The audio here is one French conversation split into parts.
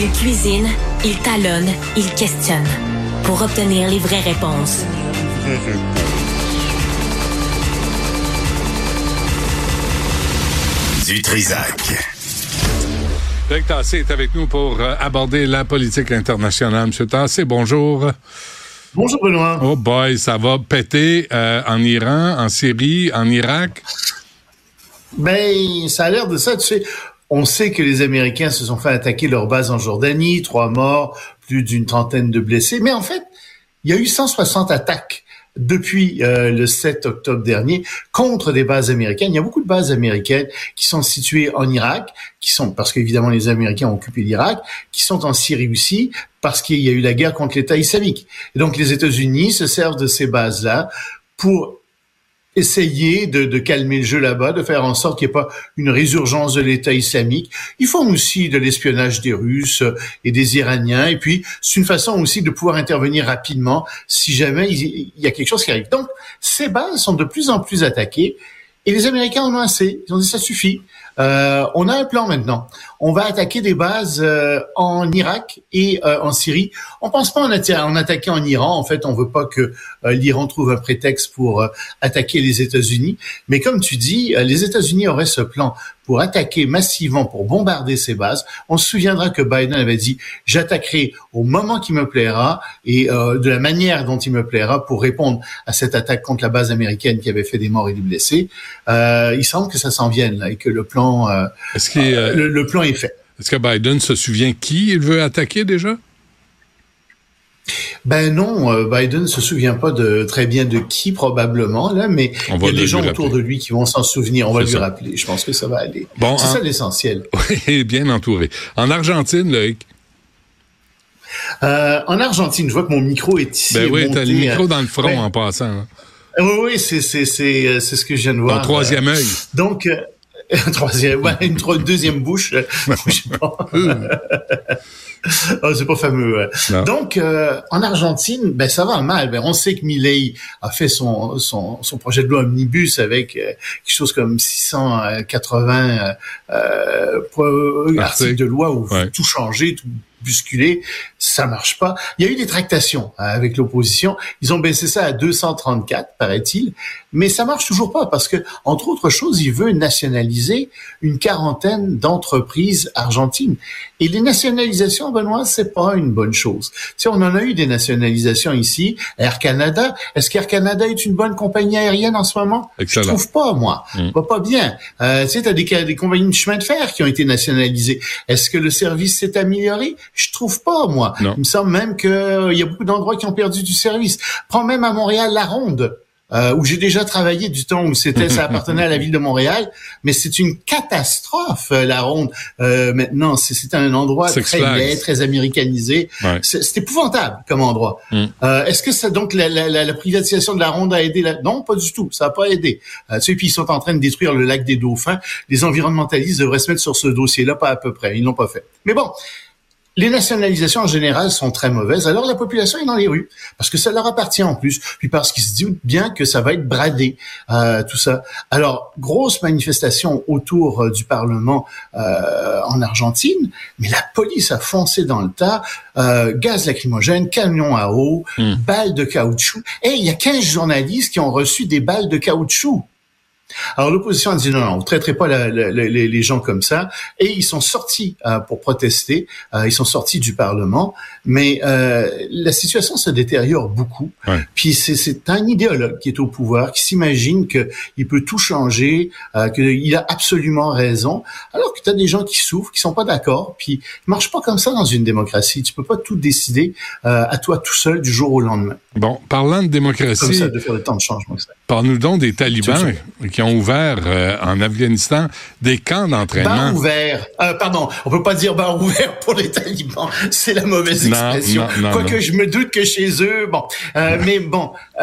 Il cuisine, il talonne, il questionne pour obtenir les vraies réponses. Du Trisac. Greg Tassé est avec nous pour euh, aborder la politique internationale. Monsieur Tassé, bonjour. Bonjour Benoît. Oh boy, ça va péter euh, en Iran, en Syrie, en Irak? Ben, ça a l'air de ça. Tu sais, on sait que les Américains se sont fait attaquer leur base en Jordanie, trois morts, plus d'une trentaine de blessés. Mais en fait, il y a eu 160 attaques depuis euh, le 7 octobre dernier contre des bases américaines. Il y a beaucoup de bases américaines qui sont situées en Irak, qui sont parce qu'évidemment les Américains ont occupé l'Irak, qui sont en Syrie aussi parce qu'il y a eu la guerre contre l'État islamique. Et donc les États-Unis se servent de ces bases-là pour essayer de, de, calmer le jeu là-bas, de faire en sorte qu'il n'y ait pas une résurgence de l'État islamique. Ils font aussi de l'espionnage des Russes et des Iraniens. Et puis, c'est une façon aussi de pouvoir intervenir rapidement si jamais il y a quelque chose qui arrive. Donc, ces bases sont de plus en plus attaquées. Et les Américains en ont assez. Ils ont dit ça suffit. Euh, on a un plan maintenant. On va attaquer des bases euh, en Irak et euh, en Syrie. On pense pas en, en, attaquer en Iran. En fait, on veut pas que euh, l'Iran trouve un prétexte pour attaquer les États-Unis. Mais comme tu dis, les États-Unis auraient ce plan pour attaquer massivement, pour bombarder ces bases. On se souviendra que Biden avait dit j'attaquerai au moment qui me plaira et euh, de la manière dont il me plaira pour répondre à cette attaque contre la base américaine qui avait fait des morts et des blessés. Euh, il semble que ça s'en vienne là, et que le plan, euh, est-ce euh, le, le plan est fait. Est-ce que Biden se souvient qui il veut attaquer déjà? Ben non, euh, Biden se souvient pas de très bien de qui probablement là, mais il y a des gens autour de lui qui vont s'en souvenir. On va lui rappeler. Je pense que ça va aller. Bon, c'est ça l'essentiel. Oui, bien entouré. En Argentine, Loïc? Euh, en Argentine, je vois que mon micro est ici. Ben oui, t'as le micro dans le front en passant. Hein. Oui, oui, c'est ce que je viens de voir. Ton troisième œil. Donc. Euh, un troisième, ouais, une, deuxième bouche. oh, c'est pas fameux. Donc, euh, en Argentine, ben ça va mal. Ben, on sait que Milei a fait son, son, son projet de loi omnibus avec euh, quelque chose comme 680 euh, articles de loi où tout changer, tout bousculer, ça marche pas. Il y a eu des tractations hein, avec l'opposition. Ils ont baissé ça à 234, paraît-il, mais ça marche toujours pas parce que, entre autres choses, il veut nationaliser une quarantaine d'entreprises argentines. Et les nationalisations, Benoît, c'est pas une bonne chose. Si on en a eu des nationalisations ici, Air Canada. Est-ce qu'Air Canada est une bonne compagnie aérienne en ce moment? Excellent. Je trouve pas, moi. Mm. Pas, pas bien. Euh, tu sais, t'as des, des compagnies de chemin de fer qui ont été nationalisées. Est-ce que le service s'est amélioré? Je trouve pas, moi. Il me semble même qu'il euh, y a beaucoup d'endroits qui ont perdu du service. Prends même à Montréal la Ronde euh, où j'ai déjà travaillé du temps où c'était ça appartenait à la ville de Montréal, mais c'est une catastrophe euh, la ronde. Euh, maintenant, c'est un endroit très laid, très américanisé. C'est épouvantable comme endroit. Mm. Euh, Est-ce que ça donc la, la, la, privatisation de la ronde a aidé la... Non, pas du tout. Ça n'a pas aidé. Euh, tu puis ils sont en train de détruire le lac des Dauphins. Les environnementalistes devraient se mettre sur ce dossier-là, pas à peu près. Ils l'ont pas fait. Mais bon les nationalisations en général sont très mauvaises, alors la population est dans les rues, parce que ça leur appartient en plus, puis parce qu'ils se disent bien que ça va être bradé, euh, tout ça. Alors, grosse manifestation autour euh, du Parlement euh, en Argentine, mais la police a foncé dans le tas, euh, gaz lacrymogène, camion à eau, hmm. balles de caoutchouc, et il y a 15 journalistes qui ont reçu des balles de caoutchouc. Alors l'opposition a dit non, non, vous traiterez pas les, gens comme ça, et ils sont sortis euh, pour protester. Euh, ils sont sortis du Parlement, mais euh, la situation se détériore beaucoup. Puis c'est un idéologue qui est au pouvoir, qui s'imagine que il peut tout changer, qu'il a absolument raison, alors que tu as des gens qui souffrent, qui sont pas d'accord. Puis marche pas comme ça dans une démocratie. Tu peux pas tout décider à toi tout seul du jour au lendemain. Bon, parlant de démocratie, comme ça, de faire le temps de changement. Parle-nous donc des talibans qui ont ouvert euh, en Afghanistan des camps d'entraînement. Bar ouvert. Euh, pardon, on peut pas dire bar ouvert pour les talibans. C'est la mauvaise expression. Quoique je me doute que chez eux, bon. Euh, mais bon,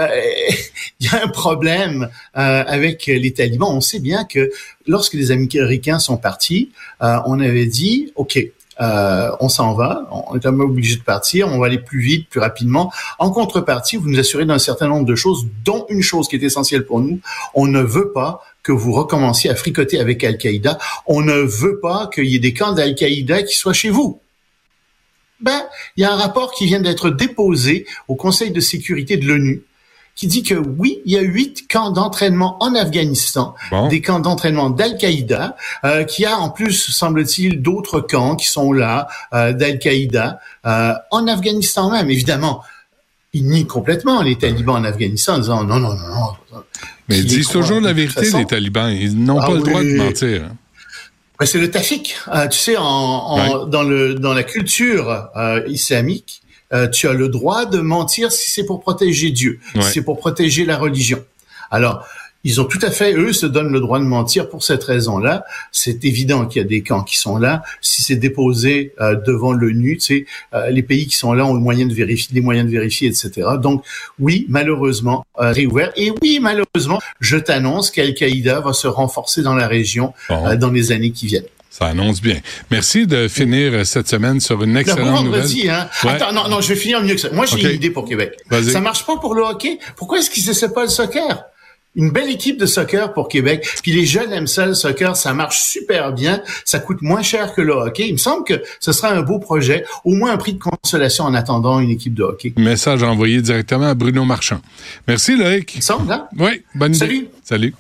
il y a un problème avec les talibans. On sait bien que lorsque les Américains sont partis, on avait dit, OK, euh, on s'en va, on est obligé de partir, on va aller plus vite, plus rapidement. En contrepartie, vous nous assurez d'un certain nombre de choses, dont une chose qui est essentielle pour nous, on ne veut pas que vous recommenciez à fricoter avec Al-Qaïda, on ne veut pas qu'il y ait des camps d'Al-Qaïda qui soient chez vous. Ben, il y a un rapport qui vient d'être déposé au Conseil de sécurité de l'ONU qui dit que oui, il y a huit camps d'entraînement en Afghanistan, des camps d'entraînement d'Al-Qaïda, euh, qui a en plus, semble-t-il, d'autres camps qui sont là, euh, d'Al-Qaïda, euh, en Afghanistan même, évidemment. Ils nient complètement les talibans en Afghanistan en disant non, non, non, non. Mais ils disent toujours la vérité, les talibans. Ils n'ont ah pas le droit de mentir. Hein. C'est le tafik. Euh, tu sais, en, en dans, le, dans la culture euh, islamique, euh, tu as le droit de mentir si c'est pour protéger Dieu, si c'est pour protéger la religion. Alors, ils ont tout à fait, eux, se donnent le droit de mentir pour cette raison-là. C'est évident qu'il y a des camps qui sont là. Si c'est déposé euh, devant l'ONU, tu sais, euh, les pays qui sont là ont le moyen de vérifier, les moyens de vérifier, etc. Donc, oui, malheureusement, euh, réouvert. Et oui, malheureusement, je t'annonce qu'Al-Qaïda va se renforcer dans la région dans les années qui viennent. Ça annonce bien. Merci de finir cette semaine sur une excellente nouvelle. Hein. Attends, non, non, je vais finir mieux que ça. Moi, j'ai une idée pour Québec. Ça marche pas pour le hockey? Pourquoi est-ce qu'ils essaient pas le soccer? Une belle équipe de soccer pour Québec. Puis les jeunes aiment ça, le soccer, ça marche super bien. Ça coûte moins cher que le hockey. Il me semble que ce sera un beau projet. Au moins un prix de consolation en attendant une équipe de hockey. Message envoyé directement à Bruno Marchand. Merci, Loïc. Il semble, hein? Oui, bonne Salut. Salut.